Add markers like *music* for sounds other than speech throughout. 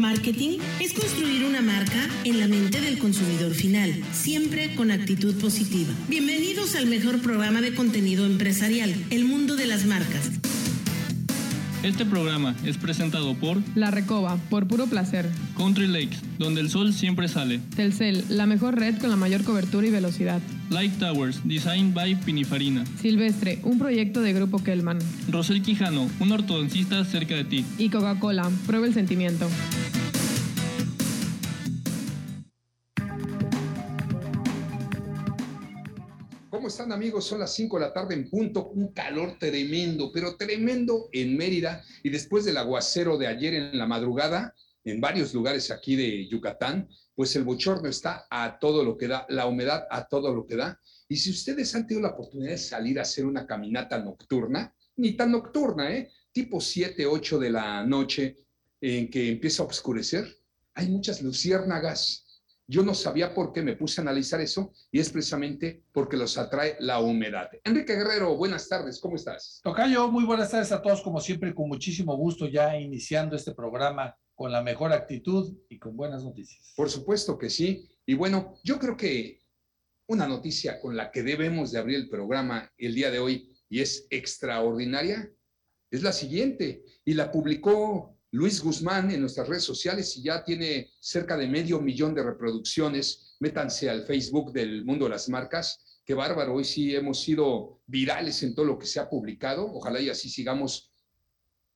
Marketing es construir una marca en la mente del consumidor final, siempre con actitud positiva. Bienvenidos al mejor programa de contenido empresarial, El Mundo de las Marcas. Este programa es presentado por La Recoba, por puro placer. Country Lakes, donde el sol siempre sale. Telcel, la mejor red con la mayor cobertura y velocidad. Light Towers, Design by Pinifarina. Silvestre, un proyecto de Grupo Kelman. Rosel Quijano, un ortodoncista cerca de ti. Y Coca-Cola, prueba el sentimiento. ¿Cómo están amigos? Son las 5 de la tarde en punto, un calor tremendo, pero tremendo en Mérida y después del aguacero de ayer en la madrugada, en varios lugares aquí de Yucatán, pues el bochorno está a todo lo que da, la humedad a todo lo que da. Y si ustedes han tenido la oportunidad de salir a hacer una caminata nocturna, ni tan nocturna, ¿eh? Tipo 7, 8 de la noche, en que empieza a oscurecer, hay muchas luciérnagas yo no sabía por qué me puse a analizar eso y es precisamente porque los atrae la humedad. Enrique Guerrero, buenas tardes, ¿cómo estás? Tocayo, muy buenas tardes a todos, como siempre, con muchísimo gusto ya iniciando este programa con la mejor actitud y con buenas noticias. Por supuesto que sí. Y bueno, yo creo que una noticia con la que debemos de abrir el programa el día de hoy y es extraordinaria es la siguiente y la publicó Luis Guzmán en nuestras redes sociales y ya tiene cerca de medio millón de reproducciones. Métanse al Facebook del Mundo de las Marcas. Qué bárbaro, hoy sí hemos sido virales en todo lo que se ha publicado. Ojalá y así sigamos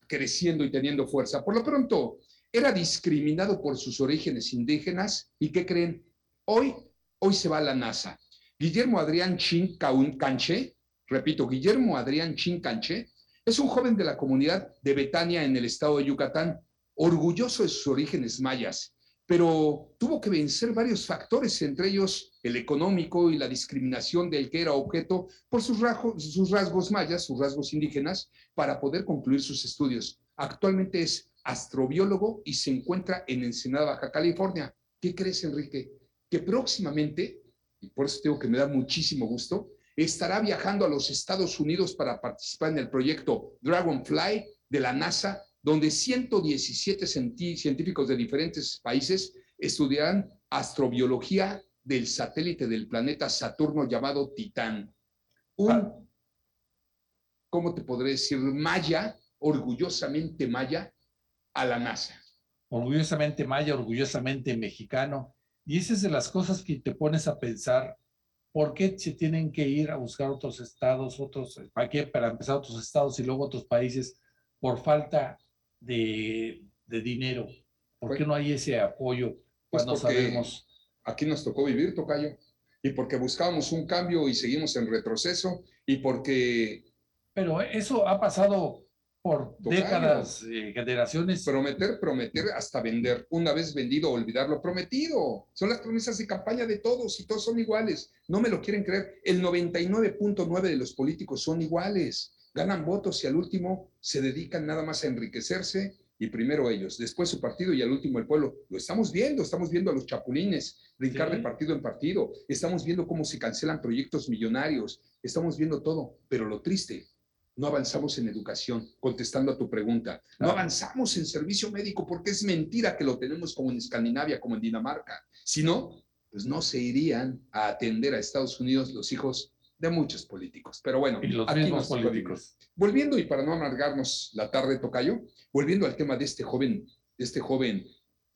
creciendo y teniendo fuerza. Por lo pronto, era discriminado por sus orígenes indígenas y ¿qué creen? Hoy, hoy se va a la NASA. Guillermo Adrián Chin Canche, repito, Guillermo Adrián Chin Canche, es un joven de la comunidad de Betania en el estado de Yucatán, orgulloso de sus orígenes mayas, pero tuvo que vencer varios factores, entre ellos el económico y la discriminación del que era objeto por sus rasgos, mayas, sus rasgos indígenas, para poder concluir sus estudios. Actualmente es astrobiólogo y se encuentra en Ensenada, Baja California. ¿Qué crees, Enrique? Que próximamente, y por eso tengo que me da muchísimo gusto, estará viajando a los Estados Unidos para participar en el proyecto Dragonfly de la NASA, donde 117 científicos de diferentes países estudiarán astrobiología del satélite del planeta Saturno llamado Titán. Un, ah. ¿cómo te podré decir? Maya, orgullosamente maya, a la NASA. Orgullosamente maya, orgullosamente mexicano. Y esa es de las cosas que te pones a pensar ¿Por qué se tienen que ir a buscar otros estados, otros, para qué? Para empezar otros estados y luego otros países por falta de, dinero. ¿Por qué no hay ese apoyo pues cuando sabemos? Aquí nos tocó vivir, Tocayo, y porque buscábamos un cambio y seguimos en retroceso, y porque... Pero eso ha pasado por décadas, eh, generaciones. Prometer, prometer hasta vender. Una vez vendido, olvidar lo prometido. Son las promesas de campaña de todos y todos son iguales. No me lo quieren creer. El 99.9 de los políticos son iguales. Ganan votos y al último se dedican nada más a enriquecerse y primero ellos, después su partido y al último el pueblo. Lo estamos viendo, estamos viendo a los chapulines brincar de partido en partido, estamos viendo cómo se cancelan proyectos millonarios, estamos viendo todo, pero lo triste no avanzamos en educación, contestando a tu pregunta. No avanzamos en servicio médico porque es mentira que lo tenemos como en Escandinavia, como en Dinamarca. Si no, pues no se irían a atender a Estados Unidos los hijos de muchos políticos. Pero bueno, y los mismos políticos. Volviendo, y para no amargarnos la tarde, Tocayo, volviendo al tema de este joven, de este joven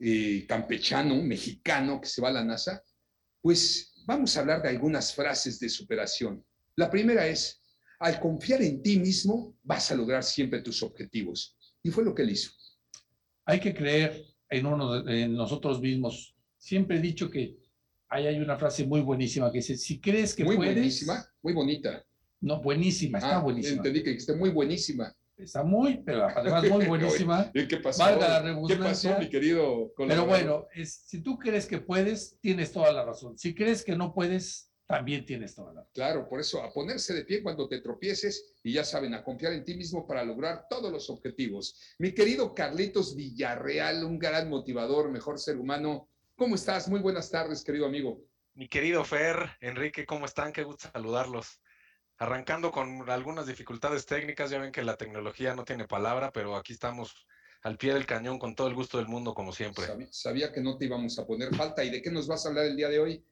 eh, campechano, mexicano, que se va a la NASA, pues vamos a hablar de algunas frases de superación. La primera es, al confiar en ti mismo, vas a lograr siempre tus objetivos. Y fue lo que él hizo. Hay que creer en, uno, en nosotros mismos. Siempre he dicho que ahí hay una frase muy buenísima que dice, si crees que muy puedes... Muy buenísima, muy bonita. No, buenísima, está ah, buenísima. Entendí que esté muy buenísima. Está muy, pero además muy *laughs* buenísima. ¿Qué pasó? ¿Qué pasó, mi querido? Pero bueno, es, si tú crees que puedes, tienes toda la razón. Si crees que no puedes, también tienes toda la Claro, por eso a ponerse de pie cuando te tropieces y ya saben, a confiar en ti mismo para lograr todos los objetivos. Mi querido Carlitos Villarreal, un gran motivador, mejor ser humano. ¿Cómo estás? Muy buenas tardes, querido amigo. Mi querido Fer, Enrique, ¿cómo están? Qué gusto saludarlos. Arrancando con algunas dificultades técnicas, ya ven que la tecnología no tiene palabra, pero aquí estamos al pie del cañón con todo el gusto del mundo, como siempre. Sabía, sabía, que no te íbamos a poner falta. ¿Y de qué nos vas a hablar el día de hoy?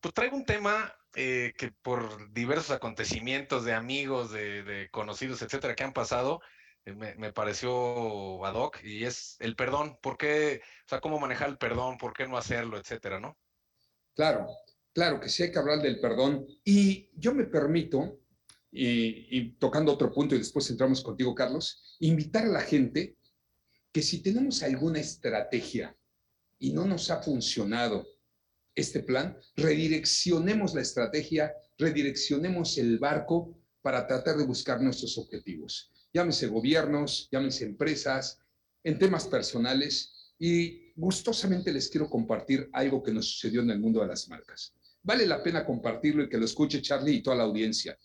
Pues traigo un tema eh, que por diversos acontecimientos de amigos, de, de conocidos, etcétera, que han pasado, eh, me, me, pareció ad hoc y es el perdón. ¿Por qué? O sea, cómo manejar el perdón, por qué no hacerlo, etcétera, ¿no? Claro, claro que sí hay que hablar del perdón. Y yo me permito, y, y tocando otro punto y después entramos contigo, Carlos, invitar a la gente que si tenemos alguna estrategia y no nos ha funcionado este plan, redireccionemos la estrategia, redireccionemos el barco para tratar de buscar nuestros objetivos. Llámese gobiernos, llámese empresas, en temas personales y gustosamente les quiero compartir algo que nos sucedió en el mundo de las marcas. Vale la pena compartirlo y que lo escuche Charlie y toda la audiencia.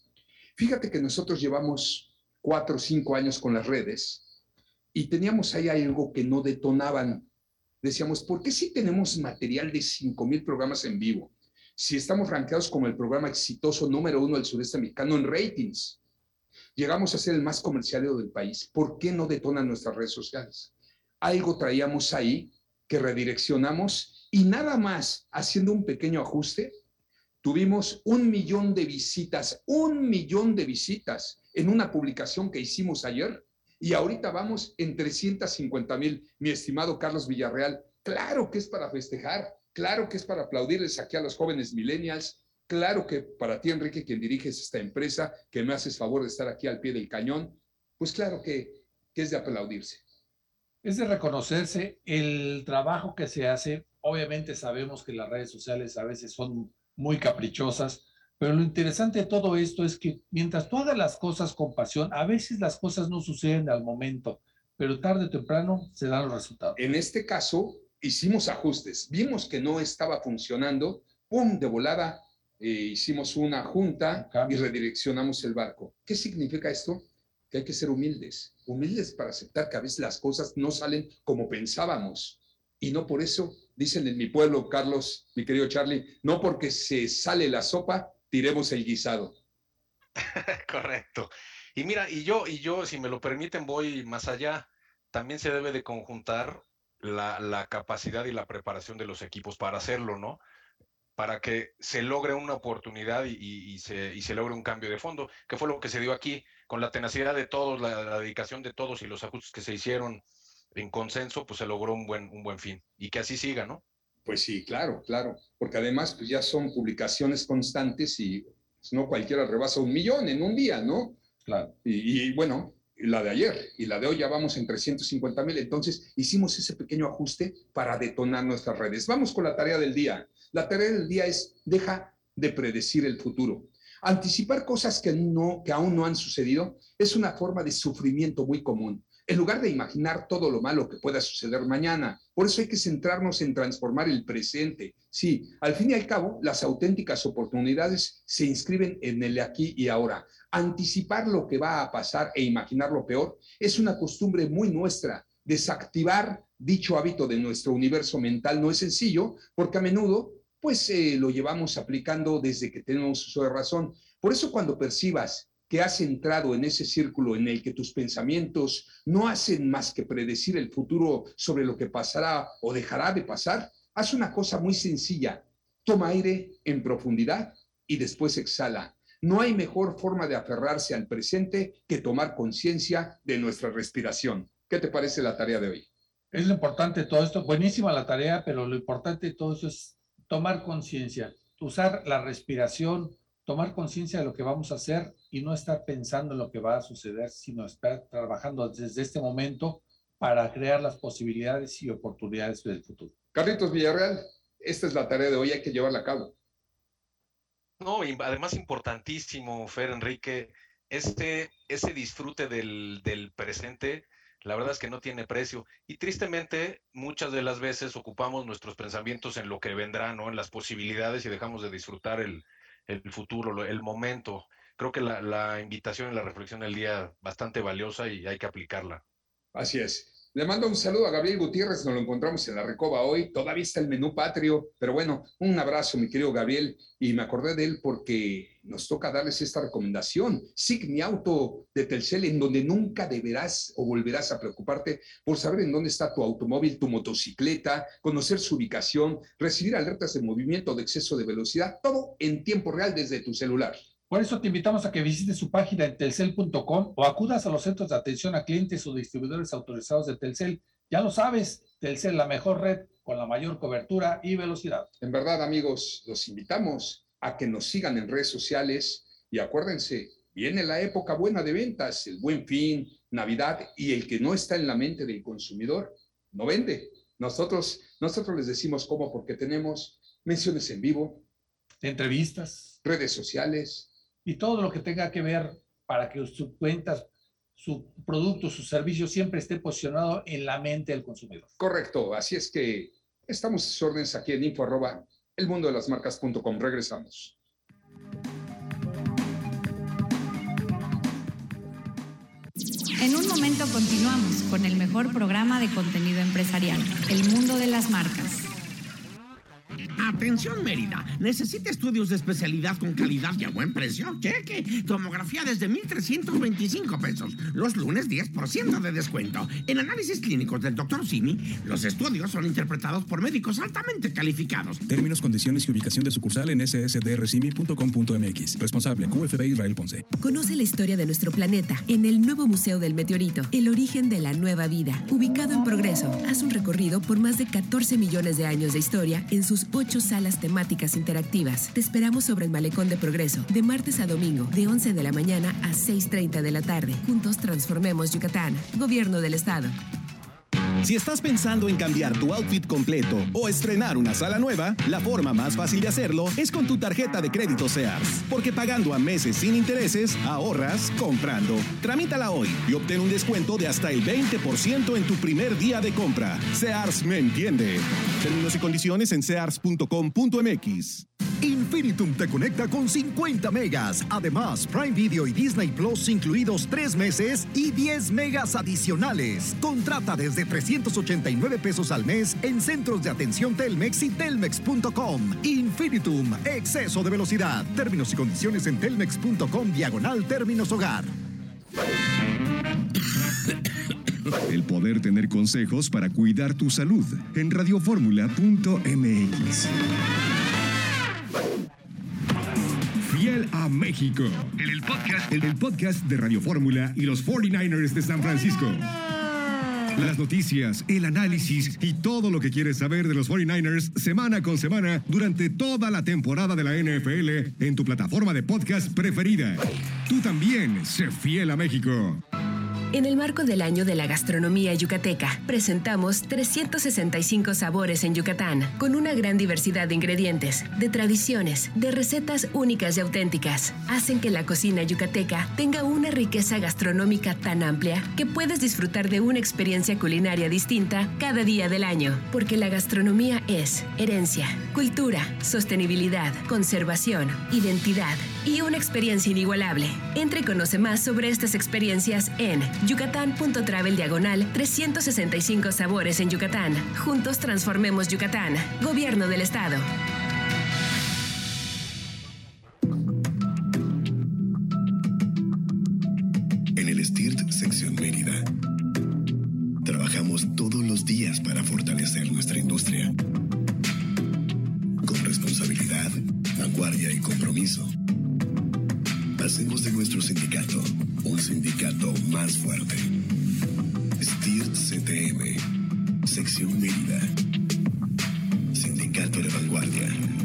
Fíjate que nosotros llevamos cuatro o cinco años con las redes y teníamos ahí algo que no detonaban. Decíamos, ¿por qué si tenemos material de 5.000 programas en vivo? Si estamos rankeados como el programa exitoso número uno del sureste mexicano en ratings, llegamos a ser el más comercial del país, ¿por qué no detonan nuestras redes sociales? Algo traíamos ahí que redireccionamos y nada más haciendo un pequeño ajuste, tuvimos un millón de visitas, un millón de visitas en una publicación que hicimos ayer y ahorita vamos en 350 mil, mi estimado Carlos Villarreal. Claro que es para festejar, claro que es para aplaudirles aquí a los jóvenes millennials, claro que para ti, Enrique, quien diriges esta empresa, que me haces favor de estar aquí al pie del cañón, pues claro que, que es de aplaudirse. Es de reconocerse el trabajo que se hace. Obviamente sabemos que las redes sociales a veces son muy caprichosas, pero lo interesante de todo esto es que mientras tú hagas las cosas con pasión, a veces las cosas no suceden al momento, pero tarde o temprano se dan los resultados. En este caso, hicimos ajustes, vimos que no estaba funcionando, ¡pum! de volada, eh, hicimos una junta y redireccionamos el barco. ¿Qué significa esto? Que hay que ser humildes, humildes para aceptar que a veces las cosas no salen como pensábamos. Y no por eso, dicen en mi pueblo, Carlos, mi querido Charlie, no porque se sale la sopa, tiremos el guisado. *laughs* Correcto. Y mira, y yo, y yo, si me lo permiten, voy más allá. También se debe de conjuntar la, capacidad y la preparación de los equipos para hacerlo, ¿no? Para que se logre una oportunidad y se logre un cambio de fondo, que fue lo que se dio aquí, con la tenacidad de todos, la, la dedicación de todos y los ajustes que se hicieron en consenso, pues se logró un buen, un buen fin. Y que así siga, ¿no? Pues sí, claro, claro, porque además pues ya son publicaciones constantes y pues, no cualquiera rebasa un millón en un día, ¿no? Claro. Y, y bueno, la de ayer y la de hoy ya vamos en 350 mil, entonces hicimos ese pequeño ajuste para detonar nuestras redes. Vamos con la tarea del día. La tarea del día es deja de predecir el futuro. Anticipar cosas que, no, que aún no han sucedido es una forma de sufrimiento muy común en lugar de imaginar todo lo malo que pueda suceder mañana. Por eso hay que centrarnos en transformar el presente. Sí, al fin y al cabo, las auténticas oportunidades se inscriben en el aquí y ahora. Anticipar lo que va a pasar e imaginar lo peor es una costumbre muy nuestra. Desactivar dicho hábito de nuestro universo mental no es sencillo porque a menudo pues eh, lo llevamos aplicando desde que tenemos uso de razón. Por eso cuando percibas que has entrado en ese círculo en el que tus pensamientos no hacen más que predecir el futuro sobre lo que pasará o dejará de pasar, haz una cosa muy sencilla. Toma aire en profundidad y después exhala. No hay mejor forma de aferrarse al presente que tomar conciencia de nuestra respiración. ¿Qué te parece la tarea de hoy? Es lo importante todo esto. Buenísima la tarea, pero lo importante de todo eso es tomar conciencia, usar la respiración, tomar conciencia de lo que vamos a hacer y no estar pensando en lo que va a suceder, sino estar trabajando desde este momento para crear las posibilidades y oportunidades del futuro. Carlitos Villarreal, esta es la tarea de hoy, hay que llevarla a cabo. No, y además importantísimo, Fer Enrique, este, ese disfrute del, del presente, la verdad es que no tiene precio. Y tristemente, muchas de las veces ocupamos nuestros pensamientos en lo que vendrá, ¿no? En las posibilidades y dejamos de disfrutar el, el futuro, el momento. Creo que la, la, invitación y la reflexión del día bastante valiosa y hay que aplicarla. Así es. Le mando un saludo a Gabriel Gutiérrez, nos lo encontramos en la Recoba hoy, todavía está el menú patrio, pero bueno, un abrazo, mi querido Gabriel, y me acordé de él porque nos toca darles esta recomendación. Signi Auto de Telcel, en donde nunca deberás o volverás a preocuparte por saber en dónde está tu automóvil, tu motocicleta, conocer su ubicación, recibir alertas de movimiento de exceso de velocidad, todo en tiempo real desde tu celular. Por eso te invitamos a que visites su página en telcel.com o acudas a los centros de atención a clientes o distribuidores autorizados de Telcel. Ya lo sabes, Telcel, la mejor red con la mayor cobertura y velocidad. En verdad, amigos, los invitamos a que nos sigan en redes sociales y acuérdense, viene la época buena de ventas, el buen fin, Navidad y el que no está en la mente del consumidor no vende. Nosotros, nosotros les decimos cómo porque tenemos menciones en vivo, entrevistas, redes sociales, y todo lo que tenga que ver para que sus cuentas, su producto, su servicio siempre esté posicionado en la mente del consumidor. Correcto, así es que estamos a sus órdenes aquí en info arroba elmundodelasmarcas.com. Regresamos. En un momento continuamos con el mejor programa de contenido empresarial, El Mundo de las Marcas. Atención Mérida, necesita estudios de especialidad con calidad y a buen precio. Cheque, tomografía desde 1.325 pesos. Los lunes 10% de descuento. En análisis clínicos del Dr. Simi, los estudios son interpretados por médicos altamente calificados. Términos, condiciones y ubicación de sucursal en ssdrcimi.com.mx. Responsable QFB Israel Ponce. Conoce la historia de nuestro planeta en el nuevo Museo del Meteorito, el origen de la nueva vida. Ubicado en Progreso, haz un recorrido por más de 14 millones de años de historia en sus ocho salas temáticas interactivas. Te esperamos sobre el Malecón de Progreso, de martes a domingo, de 11 de la mañana a 6.30 de la tarde. Juntos transformemos Yucatán. Gobierno del Estado. Si estás pensando en cambiar tu outfit completo o estrenar una sala nueva, la forma más fácil de hacerlo es con tu tarjeta de crédito Sears. Porque pagando a meses sin intereses, ahorras comprando. Tramítala hoy y obtén un descuento de hasta el 20% en tu primer día de compra. Sears me entiende. Términos y condiciones en sears.com.mx. Infinitum te conecta con 50 megas. Además, Prime Video y Disney Plus incluidos 3 meses y 10 megas adicionales. Contrata desde 389 pesos al mes en centros de atención Telmex y telmex.com. Infinitum, exceso de velocidad. Términos y condiciones en telmex.com diagonal términos hogar. El poder tener consejos para cuidar tu salud en radioformula.mx. a México. En el podcast, en el podcast de Radio Fórmula y los 49ers de San Francisco. Las noticias, el análisis y todo lo que quieres saber de los 49ers semana con semana durante toda la temporada de la NFL en tu plataforma de podcast preferida. Tú también, sé fiel a México. En el marco del año de la gastronomía yucateca, presentamos 365 sabores en Yucatán, con una gran diversidad de ingredientes, de tradiciones, de recetas únicas y auténticas. Hacen que la cocina yucateca tenga una riqueza gastronómica tan amplia que puedes disfrutar de una experiencia culinaria distinta cada día del año, porque la gastronomía es herencia, cultura, sostenibilidad, conservación, identidad y una experiencia inigualable. Entre y conoce más sobre estas experiencias en yucatán.travel diagonal 365 sabores en Yucatán. Juntos transformemos Yucatán. Gobierno del Estado. Más fuerte. STIRT CTM, Sección Mérida. Sindicato de Vanguardia.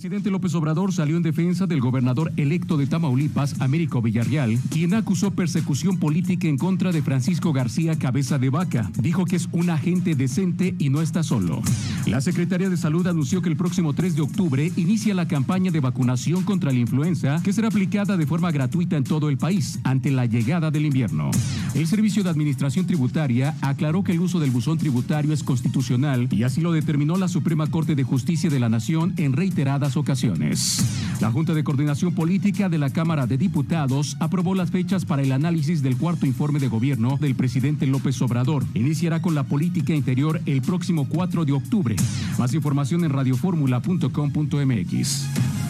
Presidente López Obrador salió en defensa del gobernador electo de Tamaulipas, Américo Villarreal, quien acusó persecución política en contra de Francisco García Cabeza de Vaca. Dijo que es un agente decente y no está solo. La Secretaría de Salud anunció que el próximo 3 de octubre inicia la campaña de vacunación contra la influenza que será aplicada de forma gratuita en todo el país ante la llegada del invierno. El Servicio de Administración Tributaria aclaró que el uso del buzón tributario es constitucional y así lo determinó la Suprema Corte de Justicia de la Nación en reiteradas ocasiones. La Junta de Coordinación Política de la Cámara de Diputados aprobó las fechas para el análisis del cuarto informe de gobierno del presidente López Obrador. Iniciará con la política interior el próximo 4 de octubre. Más información en radioformula.com.mx.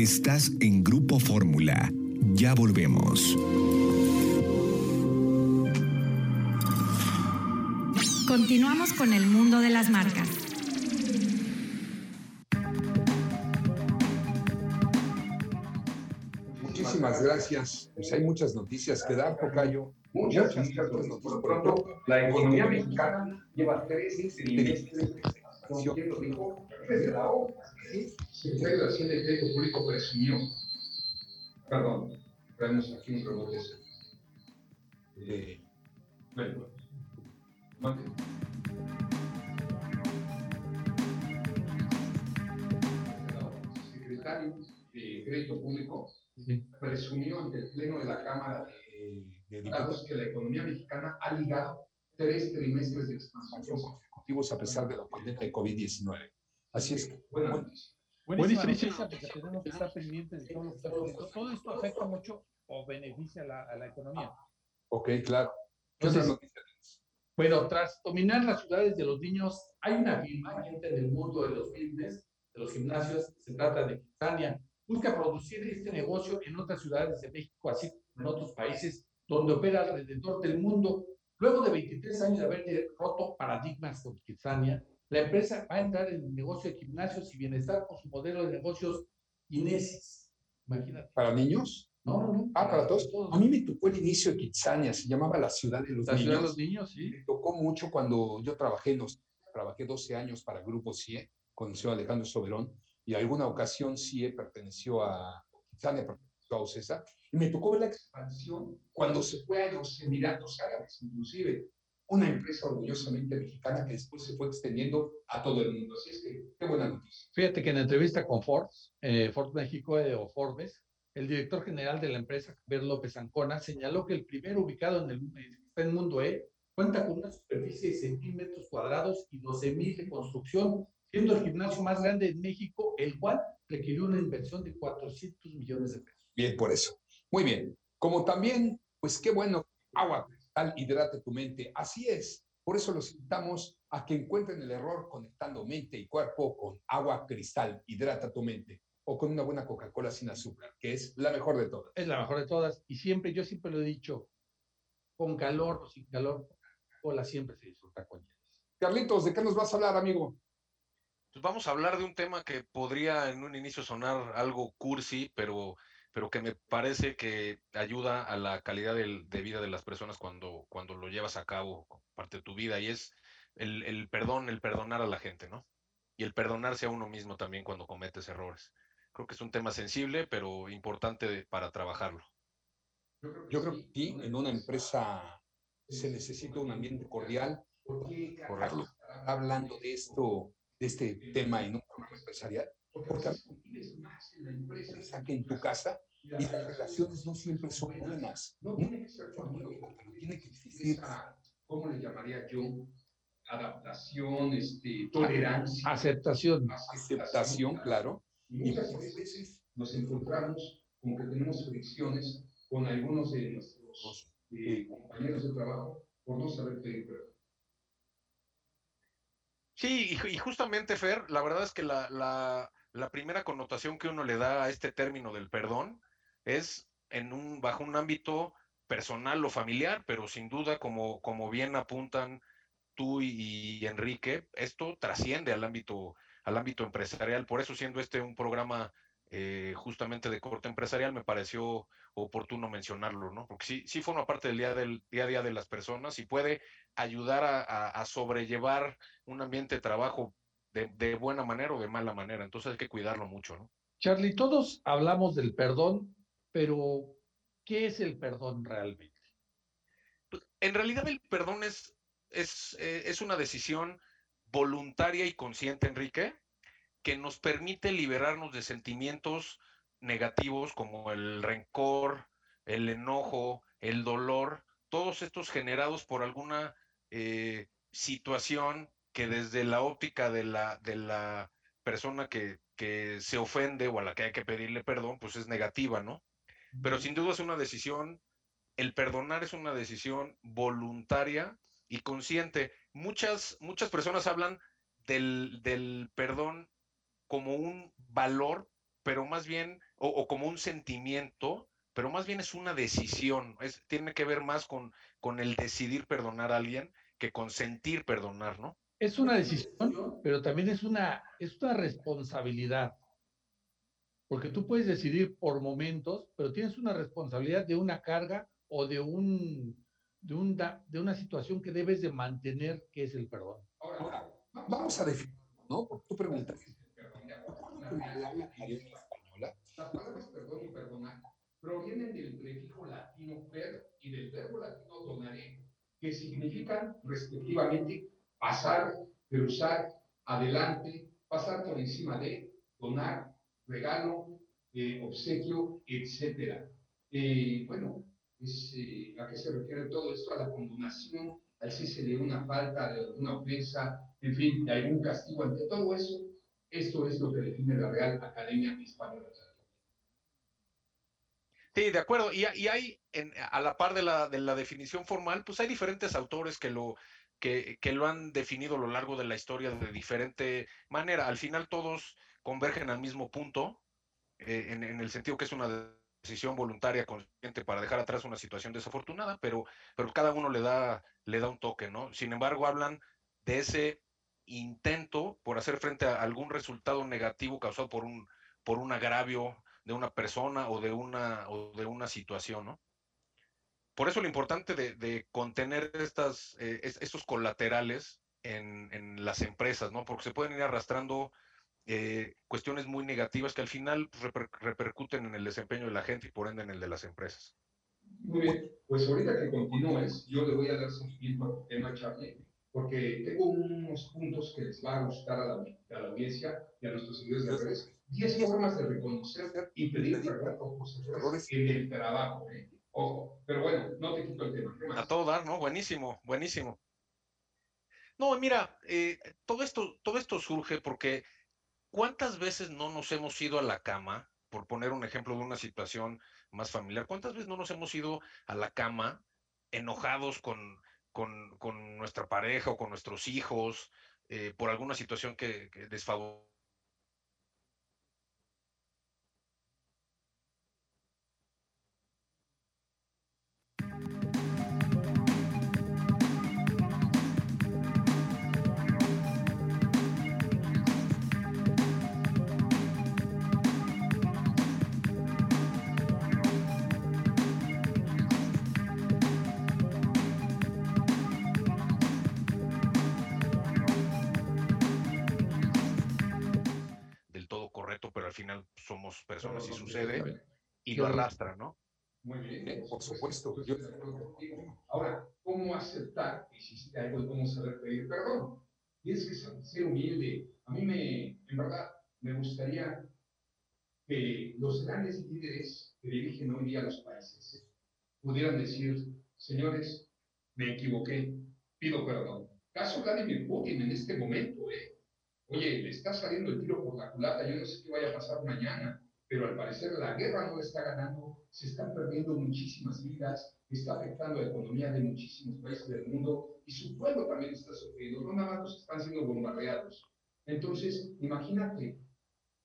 Estás en Grupo Fórmula. Ya volvemos. Continuamos con el mundo de las marcas. Muchísimas gracias. Pues hay muchas noticias que dar, Tocayo. Muchas, muchas noticias. Por pronto, la economía mexicana lleva tres trimestres de expansión. ¿Quién lo? Desde la. Secretario de Hacienda y Crédito Público presumió. Perdón, traemos aquí un rebote. Eh, bueno, mande. secretario de Crédito Público presumió ante el Pleno de la Cámara de, de Diputados que la economía mexicana ha ligado tres trimestres de expansión consecutivos a pesar de la pandemia de COVID-19. Así es que, bueno, Buenísima noticia, porque tenemos que estar pendientes de todo lo que está ocurriendo. Todo esto afecta mucho o beneficia a la, a la economía. ok, claro. Bueno, tras dominar las ciudades de los niños, hay una firma gente en el mundo de los fitness, de los gimnasios, se trata de Kitsania, busca producir este negocio en otras ciudades de México, así como en otros países donde opera alrededor del mundo. Luego de 23 años de haber roto paradigmas con Kitsania, la empresa va a entrar en el negocio de gimnasios y bienestar con su modelo de negocios Inesis. Imagínate. ¿Para niños? No, no, no. Ah, para todos. A mí me tocó el inicio de Kitsania, se llamaba la ciudad de los La niños. ciudad de los niños, sí. Me tocó mucho cuando yo trabajé los, trabajé 12 años para Grupo CIE, con el señor Alejandro Soberón, y alguna ocasión CIE perteneció a, Kitsania perteneció a OCESA, y me tocó ver la expansión cuando se fue a los Emiratos Árabes, inclusive una empresa orgullosamente mexicana que después se fue extendiendo a todo el mundo. Así es que, qué buena noticia. Fíjate que en entrevista con Forbes, eh, Ford México eh, o Forbes, el director general de la empresa, Javier López Ancona, señaló que el primero ubicado en el, en Mundo E cuenta con una superficie de 100.000 metros cuadrados y 12.000 de construcción, siendo el gimnasio más grande en México, el cual requirió una inversión de 400 millones de pesos. Bien, por eso. Muy bien. Como también, pues qué bueno, agua cristal hidrate tu mente. Así es. Por eso los invitamos a que encuentren el error conectando mente y cuerpo con agua cristal, hidrata tu mente, o con una buena Coca-Cola sin azúcar, que es la mejor de todas. Es la mejor de todas. Y siempre, yo siempre lo he dicho, con calor o sin calor, Coca-Cola siempre se disfruta con hielo. Carlitos, ¿de qué nos vas a hablar, amigo? Pues vamos a hablar de un tema que podría en un inicio sonar algo cursi, pero, pero que me parece que ayuda a la calidad del- de vida de las personas cuando, cuando lo llevas a cabo parte de tu vida, y es el, el perdón, el perdonar a la gente, ¿no? Y el perdonarse a uno mismo también cuando cometes errores. Creo que es un tema sensible, pero importante de- para trabajarlo. Yo creo que sí, en una empresa se necesita un ambiente cordial. Está hablando de esto, de este tema en un programa empresarial, porque que en tu casa y las relaciones no siempre son buenas. No tiene que ser formuloso, pero tiene que existir, ¿cómo le llamaría yo? Adaptación, este, tolerancia. Aceptación. Aceptación, claro. Y muchas veces nos encontramos con que tenemos fricciones con algunos de nuestros de compañeros de trabajo por no saber pedir perdón. Sí, y, justamente, Fer, la verdad es que la, la, la, primera connotación que uno le da a este término del perdón es en un, bajo un ámbito personal o familiar, pero sin duda, como, como bien apuntan tú y, Enrique, esto trasciende al ámbito, al ámbito empresarial. Por eso, siendo este un programa eh, justamente de corte empresarial, me pareció oportuno mencionarlo, ¿no? Porque sí, sí forma parte del día, del día a día de las personas y puede ayudar a, sobrellevar un ambiente de trabajo de, de, buena manera o de mala manera. Entonces hay que cuidarlo mucho, ¿no? Charlie, todos hablamos del perdón, pero ¿qué es el perdón realmente? Pues, en realidad el perdón es, es, eh, es una decisión voluntaria y consciente, Enrique, que nos permite liberarnos de sentimientos negativos como el rencor, el enojo, el dolor, todos estos generados por alguna eh, situación que desde la óptica de la, de la persona que, que, se ofende o a la que hay que pedirle perdón, pues es negativa, ¿no? Pero sin duda es una decisión, el perdonar es una decisión voluntaria y consciente. Muchas, muchas personas hablan del, del perdón como un valor, pero más bien, o, como un sentimiento, pero más bien es una decisión, es, tiene que ver más con, con el decidir perdonar a alguien que con sentir perdonar, ¿no? Es una decisión, pero también es una, es una responsabilidad. Porque tú puedes decidir por momentos, pero tienes una responsabilidad de una carga o de, un, de, un, de una situación que debes de mantener, que es el perdón. Ahora, vamos a definir, ¿no? Porque tú preguntas, las palabras perdón y perdonar provienen del prefijo latino per y del verbo latino donare, que significan respectivamente pasar, cruzar, adelante, pasar por encima de, donar, regalo, eh, obsequio, etc. Eh, bueno, eh, ¿a qué se refiere todo esto? A la condonación, al cese de una falta, de una ofensa, en fin, de algún castigo ante todo eso esto es lo que define la Real Academia Española. Sí, de acuerdo. Y, hay, a la par de la, de la definición formal, pues hay diferentes autores que lo, que, que, lo han definido a lo largo de la historia de diferente manera. Al final todos convergen al mismo punto, eh, en, en, el sentido que es una decisión voluntaria, consciente para dejar atrás una situación desafortunada, pero, pero cada uno le da, le da un toque, ¿no? Sin embargo, hablan de ese intento por hacer frente a algún resultado negativo causado por un, por un agravio de una persona o de una, o de una situación, ¿no? Por eso lo importante de, contener estas, eh, estos colaterales en, en, las empresas, ¿no? Porque se pueden ir arrastrando eh, cuestiones muy negativas que al final repercuten en el desempeño de la gente y por ende en el de las empresas. Muy bien, pues ahorita que continúes, yo le voy a dar seguimiento a tu tema, Charlie porque tengo unos puntos que les va a gustar a la, a la audiencia y a nuestros seguidores de redes. 10 formas de reconocer y pedir perdón por errores en el trabajo. ¿eh? Ojo, pero bueno, no te quito el tema. A todo dar, ¿no? Buenísimo, buenísimo. No, mira, eh, todo, esto, todo esto surge porque ¿cuántas veces no nos hemos ido a la cama, por poner un ejemplo de una situación más familiar, cuántas veces no nos hemos ido a la cama enojados con, con, con nuestra pareja o con nuestros hijos eh, por alguna situación que, que desfavorece somos personas y sucede y lo arrastra, ¿no? Muy bien, por supuesto. Yo estoy de acuerdo contigo. Ahora, ¿cómo aceptar que hiciste algo y cómo saber pedir perdón? Tienes que ser humilde. A mí me, en verdad, me gustaría que los grandes líderes que dirigen hoy día los países pudieran decir, señores, me equivoqué, pido perdón. Caso Vladimir Putin en este momento, ¿eh? Oye, le está saliendo el tiro por la culata, yo no sé qué vaya a pasar mañana. pero al parecer la guerra no está ganando, se están perdiendo muchísimas vidas, está afectando la economía de muchísimos países del mundo y su pueblo también está sufriendo, no nada más están siendo bombardeados. Entonces, imagínate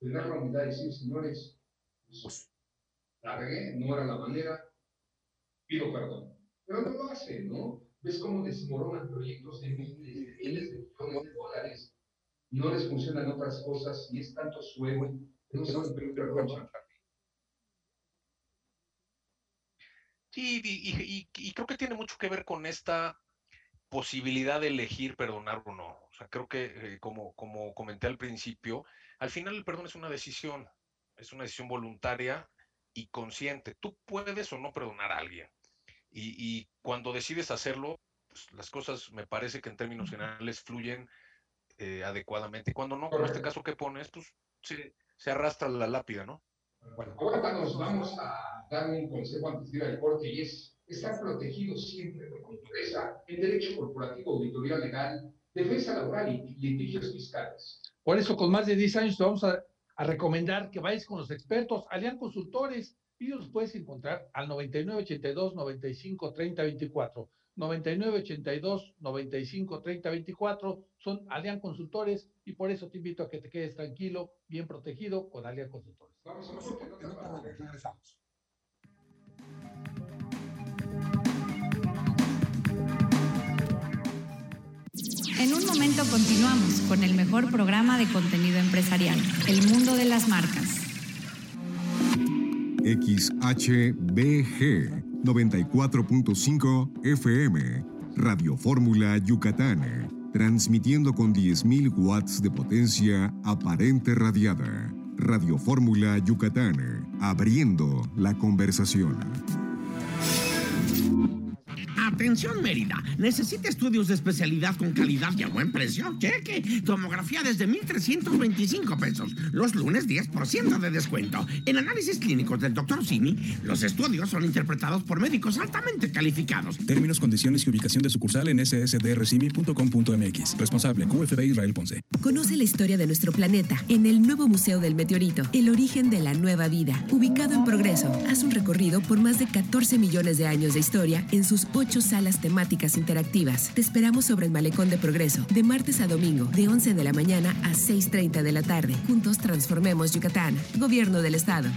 tener la humildad de decir, señores, pues, la regué, no era la manera, pido perdón. Pero no lo hace, ¿no? Ves cómo desmoronan proyectos de miles, de miles de millones de dólares, no les funcionan otras cosas y es tanto suelo que no saben. Sí, y, y- y creo que tiene mucho que ver con esta posibilidad de elegir perdonar o no. O sea, creo que, eh, como, como comenté al principio, al final el perdón es una decisión, es una decisión voluntaria y consciente. Tú puedes o no perdonar a alguien. Y, y cuando decides hacerlo, pues, las cosas me parece que en términos generales fluyen eh, adecuadamente. Y cuando no, como este caso que pones, pues se, se arrastra la lápida, ¿no? Bueno, ahora nos vamos a dar un consejo antes de ir al corte y es estar protegidos siempre por naturaleza en derecho corporativo, auditoría legal, defensa laboral y litigios fiscales. Por eso, con más de 10 años, te vamos a, a recomendar que vayas con los expertos, Alian Consultores, y los puedes encontrar al 9982 95 30 24. 9982 95 30 24 son Alian Consultores y por eso te invito a que te quedes tranquilo, bien protegido con Alian Consultores. Vamos a regresamos. En un momento continuamos con el mejor programa de contenido empresarial, El Mundo de las Marcas. XHBG 94.5 FM, Radio Fórmula Yucatán, transmitiendo con 10.000 watts de potencia aparente radiada. Radio Fórmula Yucatán, abriendo la conversación. Atención Mérida, ¿necesita estudios de especialidad con calidad y a buen precio? Cheque, tomografía desde 1.325 pesos. Los lunes 10% de descuento. En análisis clínicos del Dr. Simi, los estudios son interpretados por médicos altamente calificados. Términos, condiciones y ubicación de sucursal en ssdrcimi.com.mx. Responsable QFB Israel Ponce. Conoce la historia de nuestro planeta en el nuevo Museo del Meteorito, el origen de la nueva vida. Ubicado en Progreso, haz un recorrido por más de 14 millones de años de historia en sus ocho salas temáticas interactivas. Te esperamos sobre el Malecón de Progreso, de martes a domingo, de 11 de la mañana a 6.30 de la tarde. Juntos transformemos Yucatán. Gobierno del Estado.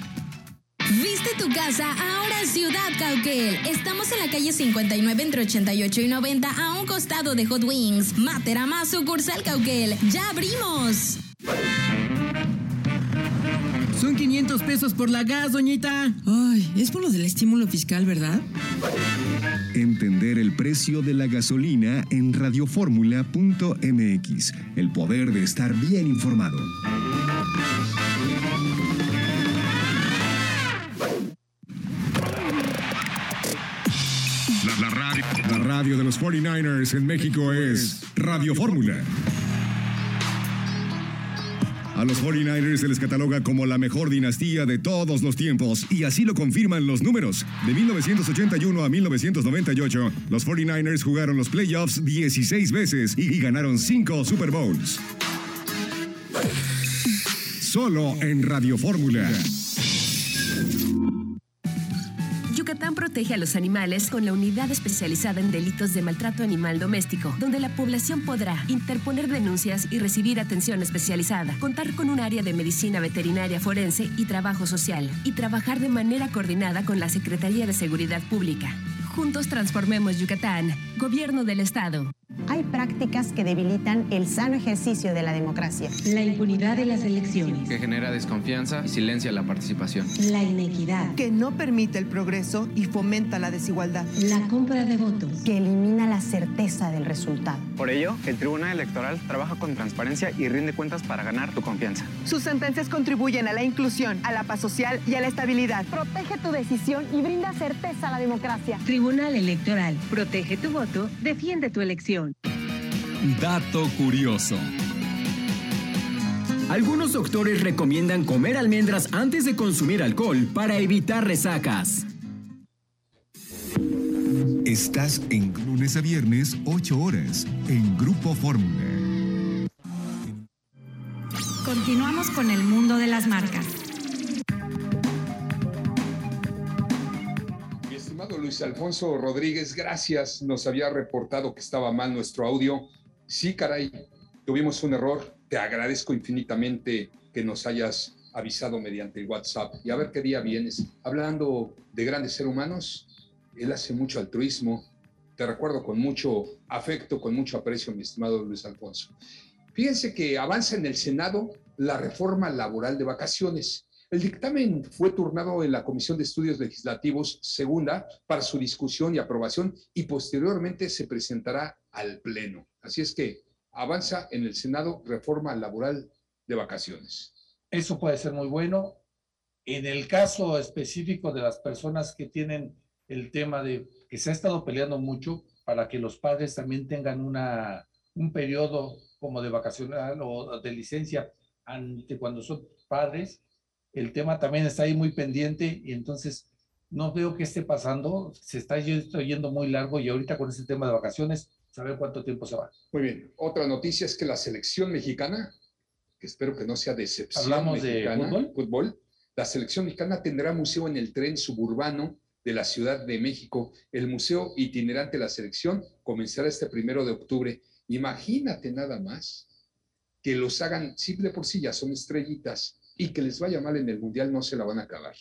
Viste tu casa ahora Ciudad Cauquel. Estamos en la calle 59 entre 88 y 90 a un costado de Hot Wings. Materama sucursal Cauquel. ¡Ya abrimos! Son 500 pesos por la gas, doñita. Ay, es por lo del estímulo fiscal, ¿verdad? Entender el precio de la gasolina en radioformula.mx. El poder de estar bien informado. La, la radio, la radio de los 49ers en México es Radio Fórmula. A los 49ers se les cataloga como la mejor dinastía de todos los tiempos y así lo confirman los números. De 1981 a 1998, los 49ers jugaron los playoffs 16 veces y ganaron 5 Super Bowls. Solo en Radio Fórmula. Protege a los animales con la unidad especializada en delitos de maltrato animal doméstico, donde la población podrá interponer denuncias y recibir atención especializada, contar con un área de medicina veterinaria forense y trabajo social, y trabajar de manera coordinada con la Secretaría de Seguridad Pública. Juntos transformemos Yucatán, Gobierno del Estado. Hay prácticas que debilitan el sano ejercicio de la democracia. La impunidad de las elecciones. que genera desconfianza y silencia la participación. La inequidad. que no permite el progreso y fomenta la desigualdad. La compra de votos. Que elimina la certeza del resultado. Por ello, el Tribunal Electoral trabaja con transparencia y rinde cuentas para ganar tu confianza. Sus sentencias contribuyen a la inclusión, a la paz social y a la estabilidad. Protege tu decisión y brinda certeza a la democracia. Tribunal Electoral. Protege tu voto, defiende tu elección. Dato curioso. Algunos doctores recomiendan comer almendras antes de consumir alcohol para evitar resacas. Estás en lunes a viernes, 8 horas, en Grupo Fórmula. Continuamos con el mundo de las marcas. Luis Alfonso Rodríguez, gracias. Nos había reportado que estaba mal nuestro audio. Sí, caray, tuvimos un error. Te agradezco infinitamente que nos hayas avisado mediante el WhatsApp. Y a ver qué día vienes. Hablando de grandes seres humanos, él hace mucho altruismo. Te recuerdo con mucho afecto, con mucho aprecio, mi estimado Luis Alfonso. Fíjense que avanza en el Senado la reforma laboral de vacaciones. El dictamen fue turnado en la Comisión de Estudios Legislativos segunda para su discusión y aprobación y posteriormente se presentará al Pleno. Así es que avanza en el Senado reforma laboral de vacaciones. Eso puede ser muy bueno. En el caso específico de las personas que tienen el tema de que se ha estado peleando mucho para que los padres también tengan una, un periodo como de vacacional o de licencia ante cuando son padres, el tema también está ahí muy pendiente y entonces no veo qué esté pasando, se está yendo muy largo y ahorita con ese tema de vacaciones, saber cuánto tiempo se va. Muy bien, otra noticia es que la selección mexicana, que espero que no sea decepción Hablamos mexicana, de fútbol? fútbol, la selección mexicana tendrá museo en el tren suburbano de la Ciudad de México. El museo itinerante de la selección comenzará este primero de octubre. Imagínate nada más que los hagan, de por sí ya son estrellitas, y que les vaya mal en el Mundial no se la van a acabar.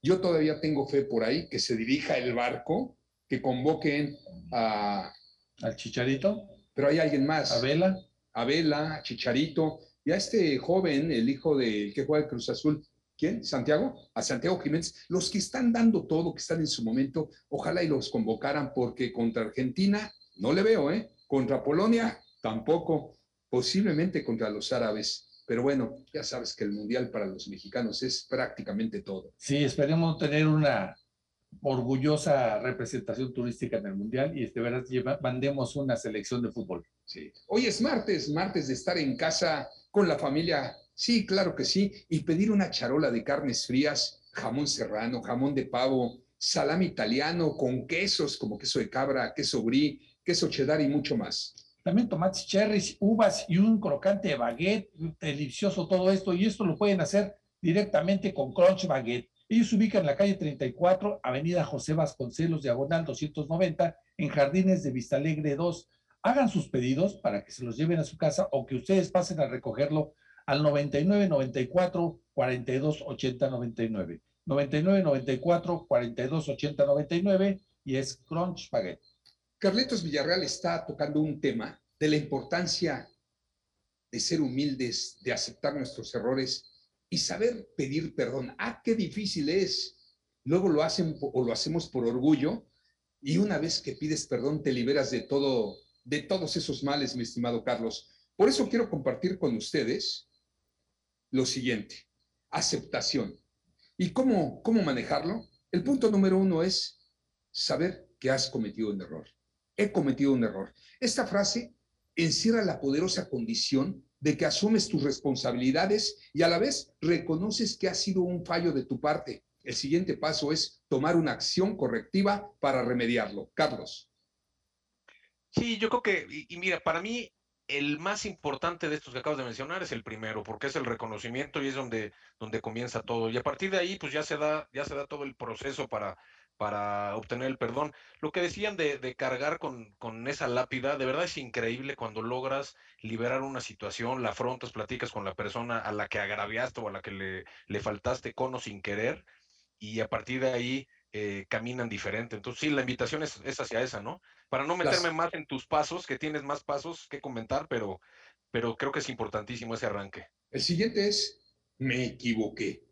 Yo todavía tengo fe por ahí que se dirija el barco, que convoquen a... Al Chicharito. Pero hay alguien más. A Vela. A Vela, a Chicharito, y a este joven, el hijo del que juega el Cruz Azul, ¿quién? ¿Santiago? A Santiago Jiménez. Los que están dando todo, que están en su momento, ojalá y los convocaran, porque contra Argentina no le veo, ¿eh? Contra Polonia tampoco, posiblemente contra los árabes. Pero bueno, ya sabes que el Mundial para los mexicanos es prácticamente todo. Sí, esperemos tener una orgullosa representación turística en el Mundial y de verdad lleva- mandemos una selección de fútbol. Sí. Hoy es martes, martes de estar en casa con la familia. Sí, claro que sí. Y pedir una charola de carnes frías, jamón serrano, jamón de pavo, salami italiano con quesos como queso de cabra, queso brie, queso cheddar y mucho más. También tomates cherries, uvas y un crocante baguette, delicioso todo esto. Y esto lo pueden hacer directamente con Crunch Baguette. Ellos se ubican en la calle 34, Avenida José Vasconcelos, diagonal 290, en Jardines de Vistalegre 2. Hagan sus pedidos para que se los lleven a su casa o que ustedes pasen a recogerlo al 99 94 42 80 99. 99 94 42 80 99 y es Crunch Baguette. Carletos Villarreal está tocando un tema de la importancia de ser humildes, de aceptar nuestros errores y saber pedir perdón. Ah, qué difícil es. Luego lo hacen o lo hacemos por orgullo y una vez que pides perdón te liberas de todo, de todos esos males, mi estimado Carlos. Por eso quiero compartir con ustedes lo siguiente: aceptación. ¿Y cómo, cómo manejarlo? El punto número uno es saber que has cometido un error. He cometido un error. Esta frase encierra la poderosa condición de que asumes tus responsabilidades y a la vez reconoces que ha sido un fallo de tu parte. El siguiente paso es tomar una acción correctiva para remediarlo. Carlos. Sí, yo creo que, y, mira, para mí el más importante de estos que acabas de mencionar es el primero, porque es el reconocimiento y es donde, donde comienza todo. Y a partir de ahí, pues ya se da, ya se da todo el proceso para, para obtener el perdón. Lo que decían de, de cargar con, con esa lápida, de verdad es increíble cuando logras liberar una situación, la afrontas, platicas con la persona a la que agraviaste o a la que le, le faltaste con o sin querer, y a partir de ahí eh, caminan diferente. Entonces, sí, la invitación es, es hacia esa, ¿no? Para no meterme más en tus pasos, que tienes más pasos que comentar, pero, pero creo que es importantísimo ese arranque. El siguiente es, me equivoqué.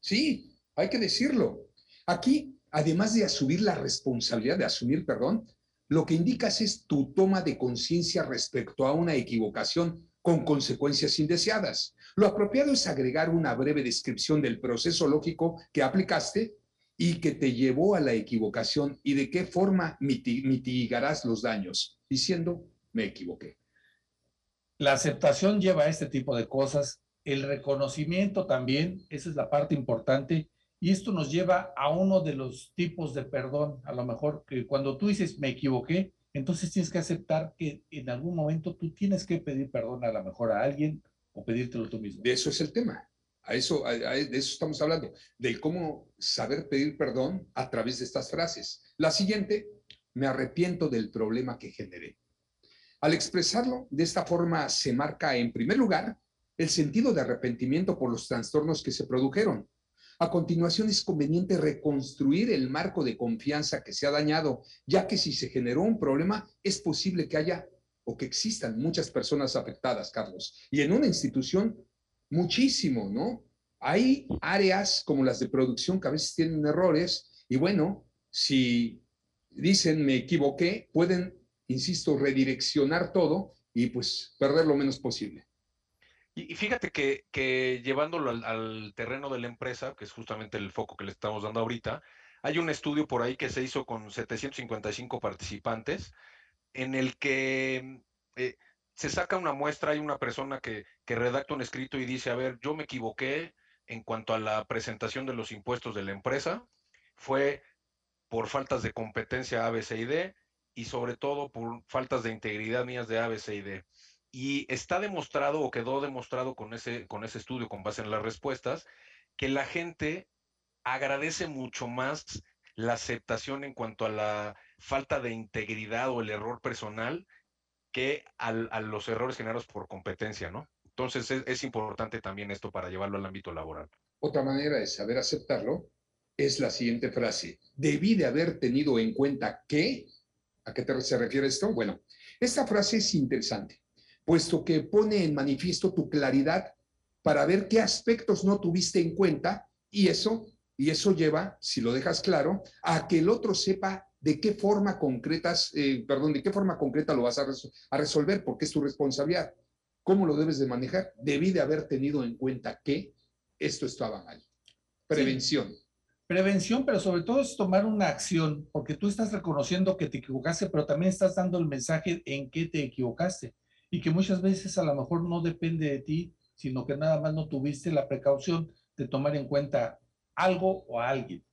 Sí, hay que decirlo. Aquí, además de asumir la responsabilidad de asumir perdón, lo que indicas es tu toma de conciencia respecto a una equivocación con consecuencias indeseadas. Lo apropiado es agregar una breve descripción del proceso lógico que aplicaste y que te llevó a la equivocación y de qué forma miti- mitigarás los daños, diciendo, me equivoqué. La aceptación lleva a este tipo de cosas, el reconocimiento también, esa es la parte importante, y esto nos lleva a uno de los tipos de perdón, a lo mejor que cuando tú dices me equivoqué, entonces tienes que aceptar que en algún momento tú tienes que pedir perdón a lo mejor a alguien o pedírtelo tú mismo. De eso es el tema. A eso, de eso estamos hablando, de cómo saber pedir perdón a través de estas frases. La siguiente, me arrepiento del problema que generé. Al expresarlo de esta forma se marca, en primer lugar, el sentido de arrepentimiento por los trastornos que se produjeron. A continuación es conveniente reconstruir el marco de confianza que se ha dañado, ya que si se generó un problema, es posible que haya o que existan muchas personas afectadas, Carlos. Y en una institución, muchísimo, ¿no? Hay áreas como las de producción que a veces tienen errores y bueno, si dicen me equivoqué, pueden, insisto, redireccionar todo y pues perder lo menos posible. Y, fíjate que, llevándolo al, terreno de la empresa, que es justamente el foco que le estamos dando ahorita, hay un estudio por ahí que se hizo con 755 participantes, en el que eh, se saca una muestra, hay una persona que, que redacta un escrito y dice, a ver, yo me equivoqué en cuanto a la presentación de los impuestos de la empresa, fue por faltas de competencia A, y D, y sobre todo por faltas de integridad mías de A, y D. Y está demostrado o quedó demostrado con ese, con ese estudio, con base en las respuestas, que la gente agradece mucho más la aceptación en cuanto a la falta de integridad o el error personal que a los errores generados por competencia, ¿no? Entonces es, importante también esto para llevarlo al ámbito laboral. Otra manera de saber aceptarlo es la siguiente frase. Debí de haber tenido en cuenta que, ¿a qué se refiere esto? Bueno, esta frase es interesante puesto que pone en manifiesto tu claridad para ver qué aspectos no tuviste en cuenta y eso, y eso lleva, si lo dejas claro, a que el otro sepa de qué forma concretas, eh, perdón, de qué forma concreta lo vas a, a resolver, porque es tu responsabilidad. ¿Cómo lo debes de manejar? Debí de haber tenido en cuenta que esto estaba mal. Prevención. Prevención, pero sobre todo es tomar una acción, porque tú estás reconociendo que te equivocaste, pero también estás dando el mensaje en qué te equivocaste y que muchas veces a lo mejor no depende de ti, sino que nada más no tuviste la precaución de tomar en cuenta algo o a alguien.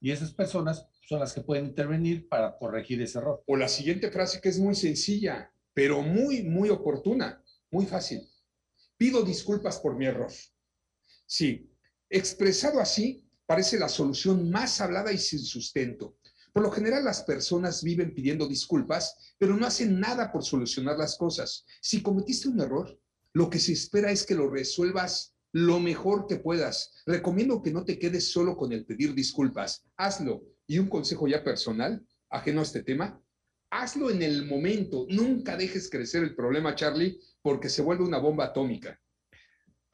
Y esas personas son las que pueden intervenir para corregir ese error. O la siguiente frase que es muy sencilla, pero muy, muy oportuna, muy fácil. Pido disculpas por mi error. Sí, expresado así, parece la solución más hablada y sin sustento. Por lo general las personas viven pidiendo disculpas, pero no hacen nada por solucionar las cosas. Si cometiste un error, lo que se espera es que lo resuelvas lo mejor que puedas. Recomiendo que no te quedes solo con el pedir disculpas. Hazlo. Y un consejo ya personal, ajeno a este tema, hazlo en el momento. Nunca dejes crecer el problema, Charlie, porque se vuelve una bomba atómica.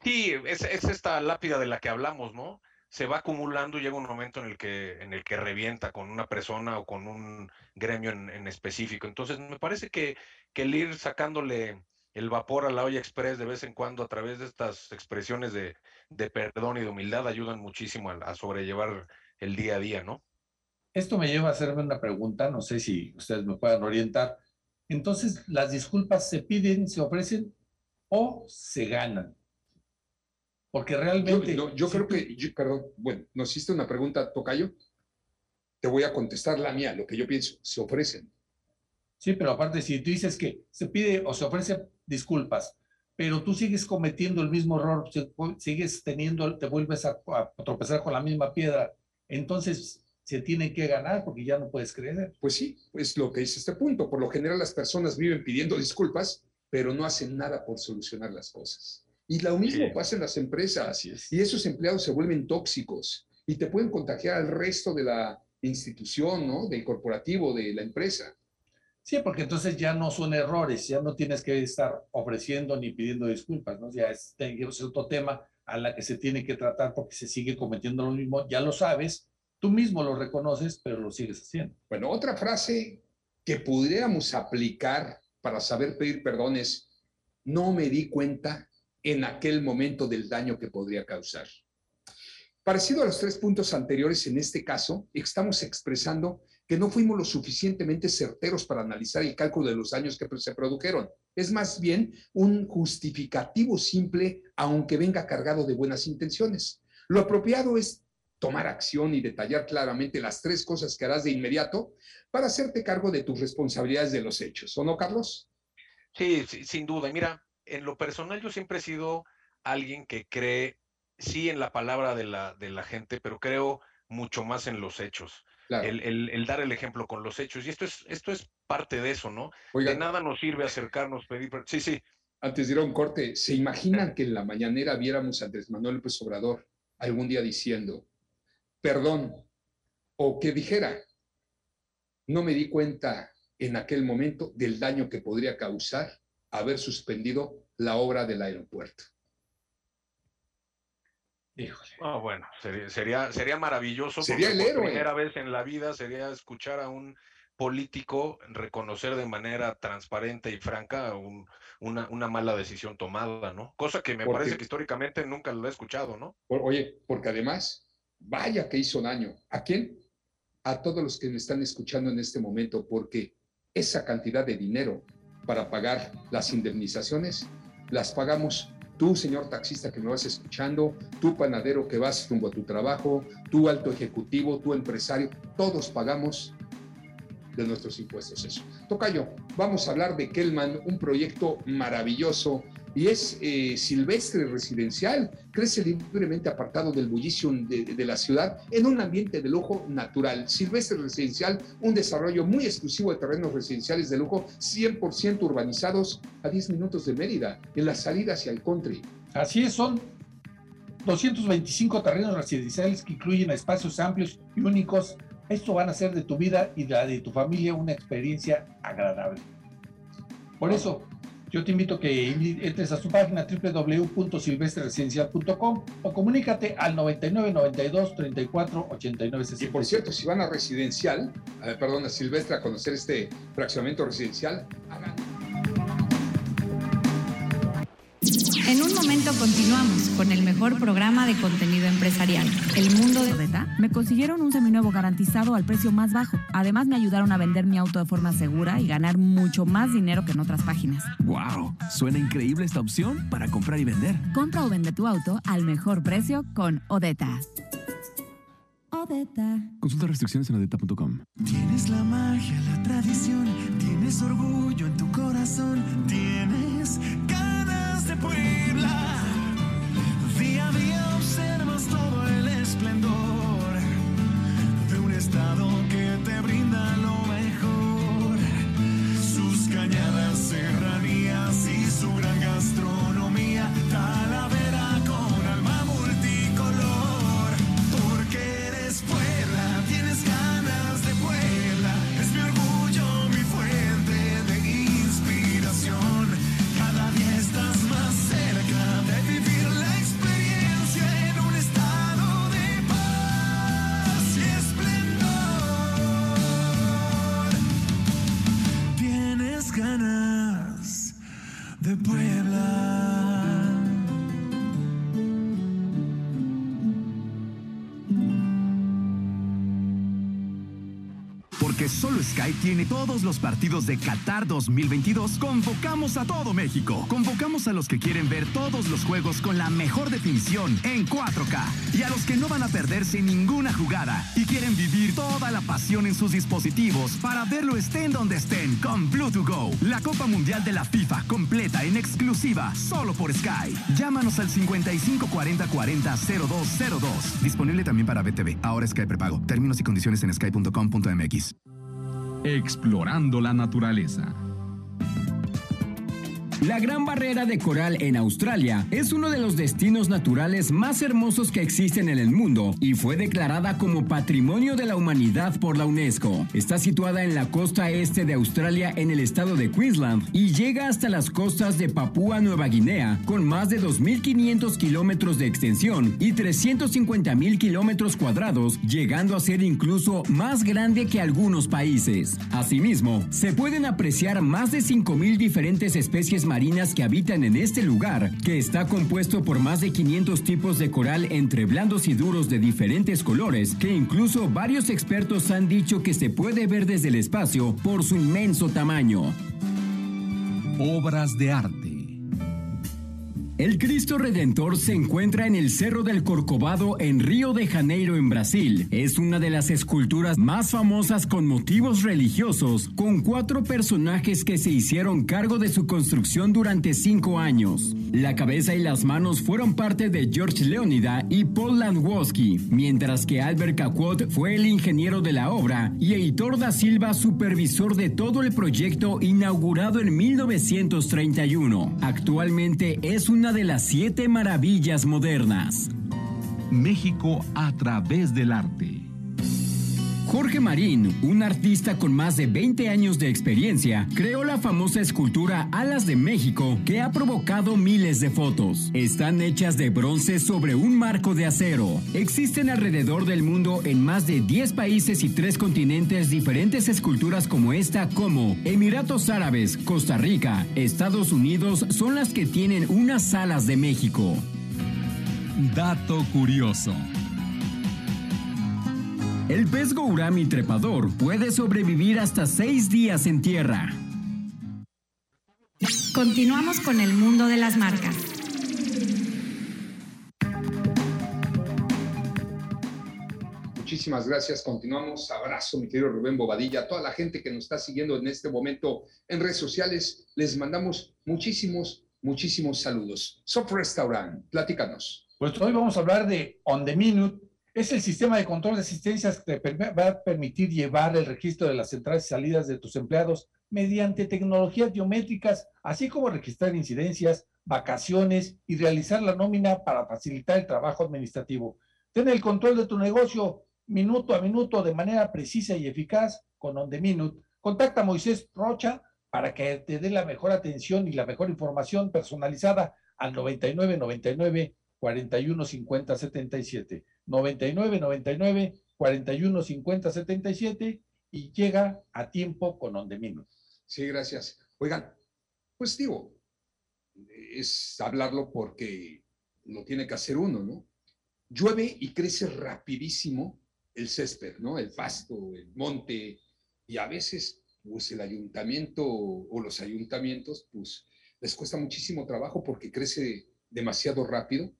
Sí, es, es esta lápida de la que hablamos, ¿no? Se va acumulando y llega un momento en el que, en el que revienta con una persona o con un gremio en, específico. Entonces, me parece que, que, el ir sacándole el vapor a la olla express de vez en cuando a través de estas expresiones de, de perdón y de humildad ayudan muchísimo a, a, sobrellevar el día a día, ¿no? Esto me lleva a hacerme una pregunta, no sé si ustedes me puedan orientar. Entonces, ¿las disculpas se piden, se ofrecen o se ganan? Porque realmente... Yo, creo que, perdón, bueno, nos hiciste una pregunta, Tocayo. Te voy a contestar la mía, lo que yo pienso, se ofrecen. Sí, pero aparte, si tú dices que se pide o se ofrece disculpas, pero tú sigues cometiendo el mismo error, sigues teniendo, te vuelves a, tropezar con la misma piedra, entonces se tiene que ganar porque ya no puedes creer. Pues sí, es lo que dice este punto. Por lo general las personas viven pidiendo disculpas, pero no hacen nada por solucionar las cosas. Y lo mismo pasa en las empresas. Y esos empleados se vuelven tóxicos y te pueden contagiar al resto de la institución, ¿no? Del corporativo, de la empresa. Sí, porque entonces ya no son errores, ya no tienes que estar ofreciendo ni pidiendo disculpas, ¿no? Ya es, es otro tema a la que se tiene que tratar porque se sigue cometiendo lo mismo, ya lo sabes, tú mismo lo reconoces, pero lo sigues haciendo. Bueno, otra frase que pudiéramos aplicar para saber pedir perdón es, no me di cuenta en aquel momento del daño que podría causar. Parecido a los tres puntos anteriores, en este caso, estamos expresando que no fuimos lo suficientemente certeros para analizar el cálculo de los daños que se produjeron. Es más bien un justificativo simple, aunque venga cargado de buenas intenciones. Lo apropiado es tomar acción y detallar claramente las tres cosas que harás de inmediato para hacerte cargo de tus responsabilidades de los hechos. ¿O no, Carlos? Sí, sí sin duda. Mira, en lo personal yo siempre he sido alguien que cree, sí, en la palabra de la, de la gente, pero creo mucho más en los hechos. El, el, el, dar el ejemplo con los hechos. Y esto es, esto es parte de eso, ¿no? Oiga, de nada nos sirve acercarnos, pedir... Sí, sí. Antes de ir a un corte, ¿se imaginan que en la mañanera viéramos a Andrés Manuel López Obrador algún día diciendo, perdón, o que dijera, no me di cuenta en aquel momento del daño que podría causar haber suspendido la obra del aeropuerto? Híjole. Oh, bueno, sería, sería, sería maravilloso. Sería el héroe. primera vez en la vida sería escuchar a un político reconocer de manera transparente y franca un, una, una, mala decisión tomada, ¿no? Cosa que me porque, parece que históricamente nunca lo he escuchado, ¿no? Oye, porque además, vaya que hizo daño. ¿A quién? A todos los que me están escuchando en este momento, porque esa cantidad de dinero para pagar las indemnizaciones las pagamos tú, señor taxista que me vas escuchando, tú, panadero que vas rumbo a tu trabajo, tú, alto ejecutivo, tú, empresario, todos pagamos de nuestros impuestos eso. Tocayo, vamos a hablar de Kelman, un proyecto maravilloso y es eh, silvestre residencial, crece libremente apartado del bullicio de, de, la ciudad en un ambiente de lujo natural. Silvestre residencial, un desarrollo muy exclusivo de terrenos residenciales de lujo, 100% urbanizados a 10 minutos de Mérida, en la salida hacia el country. Así es, son 225 terrenos residenciales que incluyen espacios amplios y únicos. Esto van a hacer de tu vida y de la de tu familia una experiencia agradable. Por eso, yo te invito a que entres a su página www.silvestreresidencial.com o comunícate al 99 92 34 89 60. Y por cierto, si van a residencial, eh, perdón, a Silvestre a conocer este fraccionamiento residencial, hagan. En un momento continuamos con el mejor programa de contenido empresarial, El Mundo de Odeta. Me consiguieron un seminuevo garantizado al precio más bajo. Además me ayudaron a vender mi auto de forma segura y ganar mucho más dinero que en otras páginas. ¡Wow! Suena increíble esta opción para comprar y vender. Compra o vende tu auto al mejor precio con Odeta. Odeta. Consulta restricciones en odeta.com. Tienes la magia, la tradición, tienes orgullo en tu corazón, tienes Puebla. Día a día observas todo el esplendor de un estado Solo Sky tiene todos los partidos de Qatar 2022, convocamos a todo México. Convocamos a los que quieren ver todos los juegos con la mejor definición en 4K y a los que no van a perderse ninguna jugada y quieren vivir toda la pasión en sus dispositivos para verlo estén donde estén con Bluetooth Go. La Copa Mundial de la FIFA completa en exclusiva solo por Sky. Llámanos al 55 40 40 0202. Disponible también para BTV. Ahora Sky prepago. Términos y condiciones en sky.com.mx. Explorando la naturaleza. La Gran Barrera de Coral en Australia es uno de los destinos naturales más hermosos que existen en el mundo y fue declarada como Patrimonio de la Humanidad por la UNESCO. Está situada en la costa este de Australia en el estado de Queensland y llega hasta las costas de Papúa Nueva Guinea con más de 2.500 kilómetros de extensión y 350.000 kilómetros cuadrados, llegando a ser incluso más grande que algunos países. Asimismo, se pueden apreciar más de 5.000 diferentes especies marinas que habitan en este lugar, que está compuesto por más de 500 tipos de coral entre blandos y duros de diferentes colores, que incluso varios expertos han dicho que se puede ver desde el espacio por su inmenso tamaño. Obras de arte. El Cristo Redentor se encuentra en el Cerro del Corcovado en Río de Janeiro, en Brasil. Es una de las esculturas más famosas con motivos religiosos, con cuatro personajes que se hicieron cargo de su construcción durante cinco años. La cabeza y las manos fueron parte de George Leonida y Paul Landwoski, mientras que Albert Caquot fue el ingeniero de la obra y Heitor da Silva supervisor de todo el proyecto inaugurado en 1931. Actualmente es una de las siete maravillas modernas. México a través del arte. Jorge Marín, un artista con más de 20 años de experiencia, creó la famosa escultura Alas de México que ha provocado miles de fotos. Están hechas de bronce sobre un marco de acero. Existen alrededor del mundo en más de 10 países y 3 continentes diferentes esculturas como esta como Emiratos Árabes, Costa Rica, Estados Unidos son las que tienen unas alas de México. Dato curioso. El pez gourami trepador puede sobrevivir hasta seis días en tierra. Continuamos con el mundo de las marcas. Muchísimas gracias. Continuamos. Abrazo, mi querido Rubén Bobadilla. A toda la gente que nos está siguiendo en este momento en redes sociales, les mandamos muchísimos, muchísimos saludos. Soft Restaurant, platícanos. Pues hoy vamos a hablar de On the Minute. Es el sistema de control de asistencias que te va a permitir llevar el registro de las entradas y salidas de tus empleados mediante tecnologías biométricas, así como registrar incidencias, vacaciones y realizar la nómina para facilitar el trabajo administrativo. Ten el control de tu negocio minuto a minuto de manera precisa y eficaz con On The Minute. Contacta a Moisés Rocha para que te dé la mejor atención y la mejor información personalizada al 99 99 41 50 77. 99 99 41 50 77 y llega a tiempo con On Minute. Sí, gracias. Oigan, pues digo, es hablarlo porque lo tiene que hacer uno, ¿no? Llueve y crece rapidísimo el césped, ¿no? El pasto, el monte, y a veces, pues el ayuntamiento o los ayuntamientos, pues les cuesta muchísimo trabajo porque crece demasiado rápido,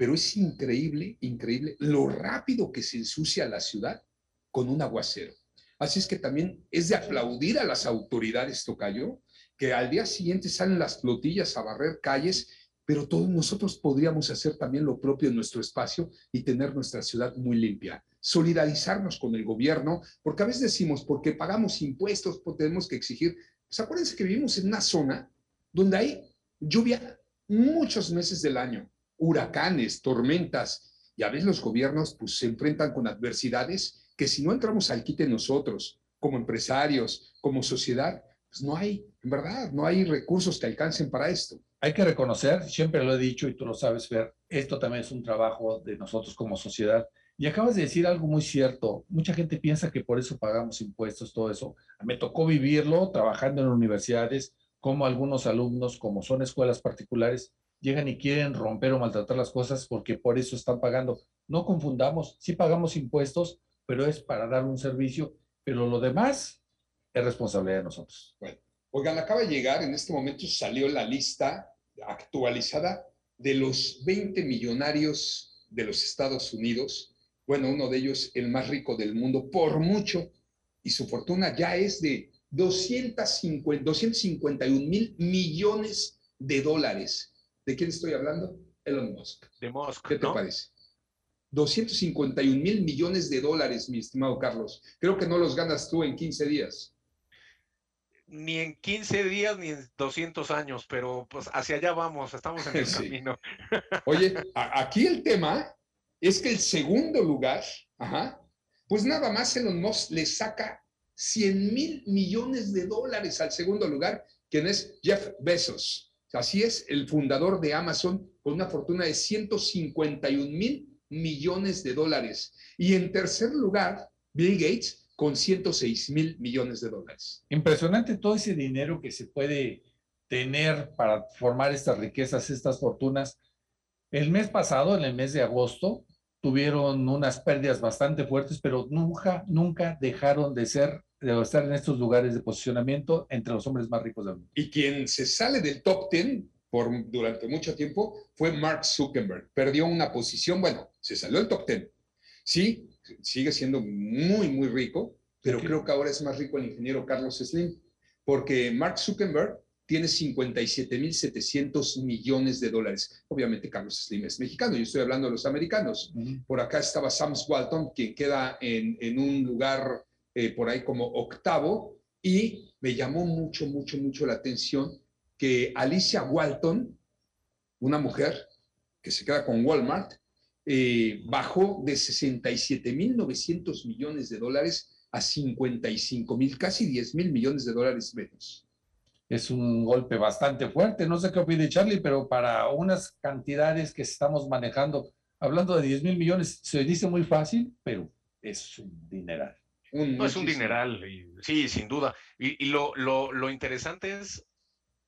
pero es increíble, increíble lo rápido que se ensucia la ciudad con un aguacero. Así es que también es de aplaudir a las autoridades, Tocayo, que al día siguiente salen las flotillas a barrer calles, pero todos nosotros podríamos hacer también lo propio en nuestro espacio y tener nuestra ciudad muy limpia. Solidarizarnos con el gobierno, porque a veces decimos, porque pagamos impuestos, pues tenemos que exigir. Pues acuérdense que vivimos en una zona donde hay lluvia muchos meses del año, huracanes, tormentas, y a veces los gobiernos pues, se enfrentan con adversidades que si no entramos al quite nosotros, como empresarios, como sociedad, pues no hay, en verdad, no hay recursos que alcancen para esto. Hay que reconocer, siempre lo he dicho y tú lo sabes, ver, esto también es un trabajo de nosotros como sociedad. Y acabas de decir algo muy cierto. Mucha gente piensa que por eso pagamos impuestos, todo eso. Me tocó vivirlo trabajando en universidades, como algunos alumnos, como son escuelas particulares, llegan y quieren romper o maltratar las cosas porque por eso están pagando. No confundamos, sí pagamos impuestos, pero es para dar un servicio, pero lo demás es responsabilidad de nosotros. Bueno, oigan, acaba de llegar, en este momento salió la lista actualizada de los 20 millonarios de los Estados Unidos. Bueno, uno de ellos, el más rico del mundo, por mucho, y su fortuna ya es de 250, 251 mil millones de dólares. ¿De quién estoy hablando? Elon Musk. De Musk. ¿Qué te ¿no? parece? 251 mil millones de dólares, mi estimado Carlos. Creo que no los ganas tú en 15 días. Ni en 15 días ni en 200 años, pero pues hacia allá vamos, estamos en el *laughs* Sí. camino. *laughs* Oye, aquí el tema es que el segundo lugar, ajá, pues nada más Elon Musk le saca 100 mil millones de dólares al segundo lugar, quien es Jeff Bezos. Así es, el fundador de Amazon con una fortuna de 151 mil millones de dólares. Y en tercer lugar, Bill Gates con 106 mil millones de dólares. Impresionante todo ese dinero que se puede tener para formar estas riquezas, estas fortunas. El mes pasado, en el mes de agosto, tuvieron unas pérdidas bastante fuertes, pero nunca, nunca dejaron de ser, de estar en estos lugares de posicionamiento entre los hombres más ricos del mundo. Y quien se sale del top 10 por, durante mucho tiempo fue Mark Zuckerberg. Perdió una posición, bueno, se salió el top 10. Sí, sigue siendo muy, muy rico, pero creo que ahora es más rico el ingeniero Carlos Slim, porque Mark Zuckerberg tiene 57.700 millones de dólares. Obviamente Carlos Slim es mexicano, yo estoy hablando de los americanos. Por acá estaba Sam Walton, quien queda en, en un lugar eh, por ahí como octavo, y me llamó mucho, mucho, mucho la atención que Alicia Walton, una mujer que se queda con Walmart, eh, bajó de 67.900 millones de dólares a 55 mil, casi 10 mil millones de dólares menos. Es un golpe bastante fuerte. No sé qué opina Charlie, pero para unas cantidades que estamos manejando, hablando de 10 mil millones, se dice muy fácil, pero es un dineral. No, es un dineral, sí, sin duda. Y, lo, lo, lo interesante es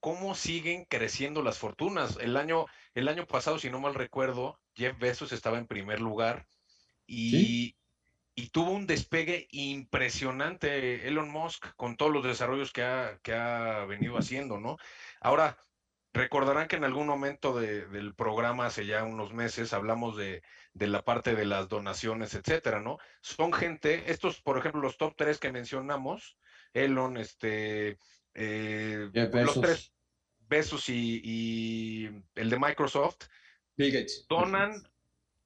cómo siguen creciendo las fortunas. El año, el año pasado, si no mal recuerdo, Jeff Bezos estaba en primer lugar y, y tuvo un despegue impresionante Elon Musk con todos los desarrollos que ha, que ha venido haciendo, ¿no? Ahora, recordarán que en algún momento del programa, hace ya unos meses, hablamos de, de, la parte de las donaciones, etcétera, ¿no? Son gente, estos, por ejemplo, los top tres que mencionamos, Elon, este, eh, los tres, Besos y, el de Microsoft, donan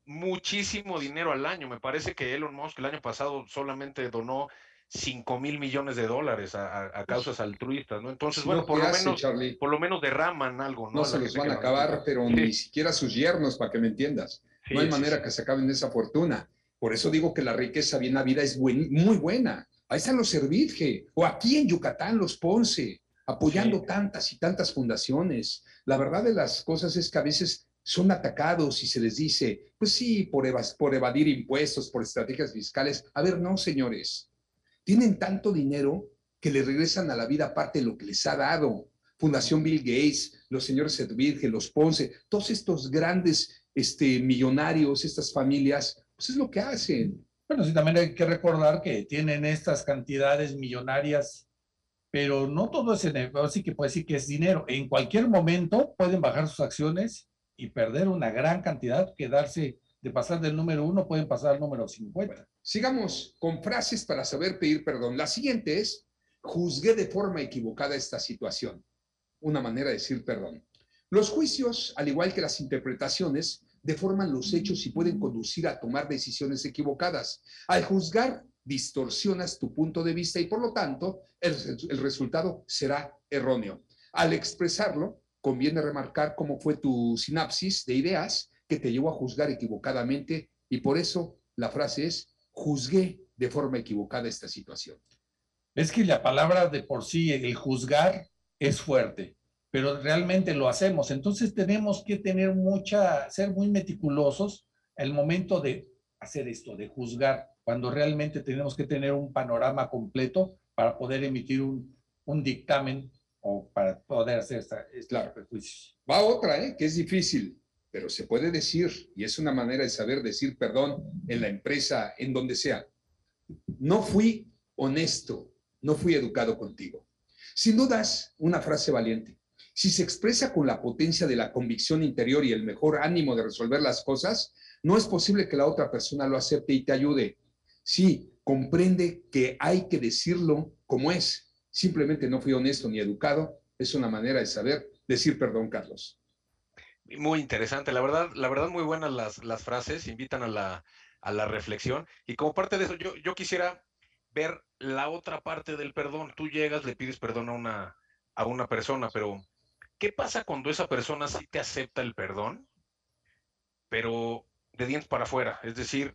muchísimo dinero al año. Me parece que Elon Musk el año pasado solamente donó 5 mil millones de dólares a, causas altruistas, ¿no? Entonces, bueno, por, lo menos, por lo menos derraman algo, ¿no? No se los van a acabar, pero ni siquiera sus yernos, para que me entiendas. No hay manera que se acaben esa fortuna. Por eso digo que la riqueza bien vida es muy buena. Ahí están los Servidge, o aquí en Yucatán los Ponce, apoyando tantas y tantas fundaciones. La verdad de las cosas es que a veces son atacados y se les dice, pues sí, por, por evadir impuestos, por estrategias fiscales. A ver, no, señores. Tienen tanto dinero que le regresan a la vida parte de lo que les ha dado. Fundación Bill Gates, los señores Sedvirge, los Ponce, todos estos grandes este, millonarios, estas familias, pues es lo que hacen. Bueno, sí, también hay que recordar que tienen estas cantidades millonarias, pero no todo es dinero, así que puede decir que es dinero. En cualquier momento pueden bajar sus acciones y perder una gran cantidad, quedarse de pasar del número uno, pueden pasar al número 50. sigamos con frases para saber pedir perdón. La siguiente es, juzgué de forma equivocada esta situación. Una manera de decir perdón. Los juicios, al igual que las interpretaciones, deforman los hechos y pueden conducir a tomar decisiones equivocadas. Al juzgar, distorsionas tu punto de vista y por lo tanto el, resultado será erróneo. Al expresarlo, conviene remarcar cómo fue tu sinapsis de ideas que te llevó a juzgar equivocadamente y por eso la frase es, juzgué de forma equivocada esta situación. Es que la palabra de por sí, el juzgar, es fuerte pero realmente lo hacemos. Entonces tenemos que tener mucha, ser muy meticulosos el momento de hacer esto, de juzgar, cuando realmente tenemos que tener un panorama completo para poder emitir un, un dictamen o para poder hacer esta, claro. Va otra, ¿eh? que es difícil, pero se puede decir, y es una manera de saber decir perdón en la empresa, en donde sea. No fui honesto, no fui educado contigo. Sin dudas, una frase valiente. Si se expresa con la potencia de la convicción interior y el mejor ánimo de resolver las cosas, no es posible que la otra persona lo acepte y te ayude. Sí, comprende que hay que decirlo como es. Simplemente no fui honesto ni educado. Es una manera de saber decir perdón, Carlos. Muy interesante, la verdad, la verdad muy buenas las, las frases, invitan a la, a la reflexión. Y como parte de eso, yo, yo quisiera ver la otra parte del perdón. Tú llegas, le pides perdón a una, a una persona, pero ¿Qué pasa cuando esa persona sí te acepta el perdón, pero de dientes para afuera? Es decir,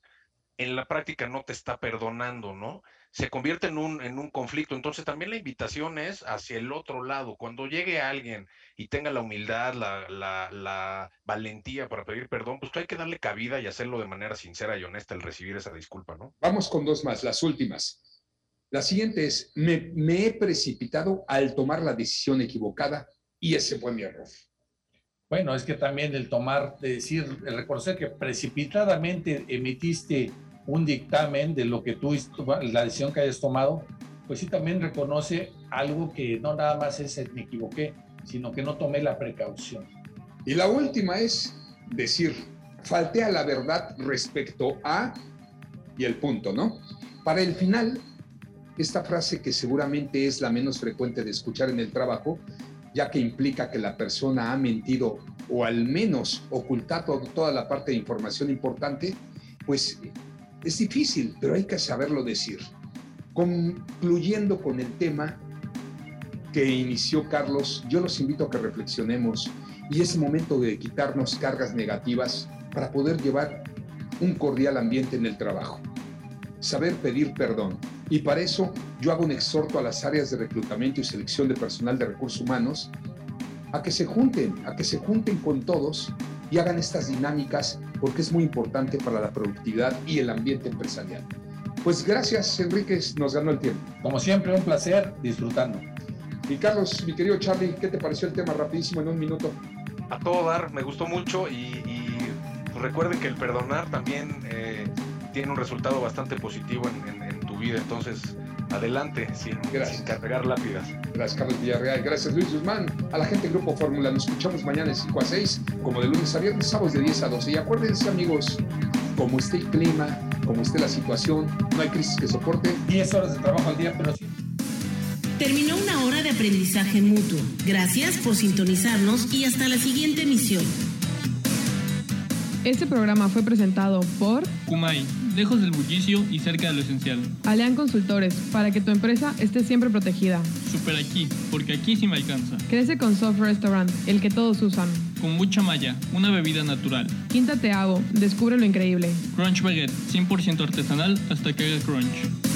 en la práctica no te está perdonando, ¿no? Se convierte en un, en un conflicto. Entonces también la invitación es hacia el otro lado. Cuando llegue alguien y tenga la humildad, la, la, valentía para pedir perdón, pues hay que darle cabida y hacerlo de manera sincera y honesta el recibir esa disculpa, ¿no? Vamos con dos más, las últimas. La siguiente es, me, me he precipitado al tomar la decisión equivocada y ese fue mi error. Bueno, es que también el tomar, de decir, el reconocer que precipitadamente emitiste un dictamen de lo que tú, la decisión que hayas tomado, pues sí también reconoce algo que no nada más es me equivoqué, sino que no tomé la precaución. Y la última es decir, falté a la verdad respecto a y el punto, ¿no? Para el final, esta frase que seguramente es la menos frecuente de escuchar en el trabajo, ya que implica que la persona ha mentido o al menos ocultado toda la parte de información importante, pues es difícil, pero hay que saberlo decir. Concluyendo con el tema que inició Carlos, yo los invito a que reflexionemos y es momento de quitarnos cargas negativas para poder llevar un cordial ambiente en el trabajo. Saber pedir perdón. Y para eso yo hago un exhorto a las áreas de reclutamiento y selección de personal de recursos humanos a que se junten, a que se junten con todos y hagan estas dinámicas porque es muy importante para la productividad y el ambiente empresarial. Pues gracias, Enrique, nos ganó el tiempo. Como siempre, un placer disfrutando. Y Carlos, mi querido Charlie, ¿qué te pareció el tema rapidísimo en un minuto? A todo dar, me gustó mucho y, y pues recuerden que el perdonar también eh, tiene un resultado bastante positivo en, en, vida, entonces adelante, sin, sin, cargar lápidas. Gracias, Carlos Villarreal. Gracias, Luis Guzmán. A la gente del Grupo Fórmula. Nos escuchamos mañana de 5 a 6, como de lunes a viernes, sábados de 10 a 12. Y acuérdense, amigos, como esté el clima, como esté la situación, no hay crisis que soporte. 10 horas de trabajo al día, pero sí. Terminó una hora de aprendizaje mutuo. Gracias por sintonizarnos y hasta la siguiente emisión. Este programa fue presentado por Kumai, lejos del bullicio y cerca de lo esencial. Alean Consultores, para que tu empresa esté siempre protegida. Super aquí, porque aquí sí me alcanza. Crece con Soft Restaurant, el que todos usan. Con mucha malla, una bebida natural. Quinta Te Hago, descubre lo increíble. Crunch Baguette, 100% artesanal hasta que haga crunch.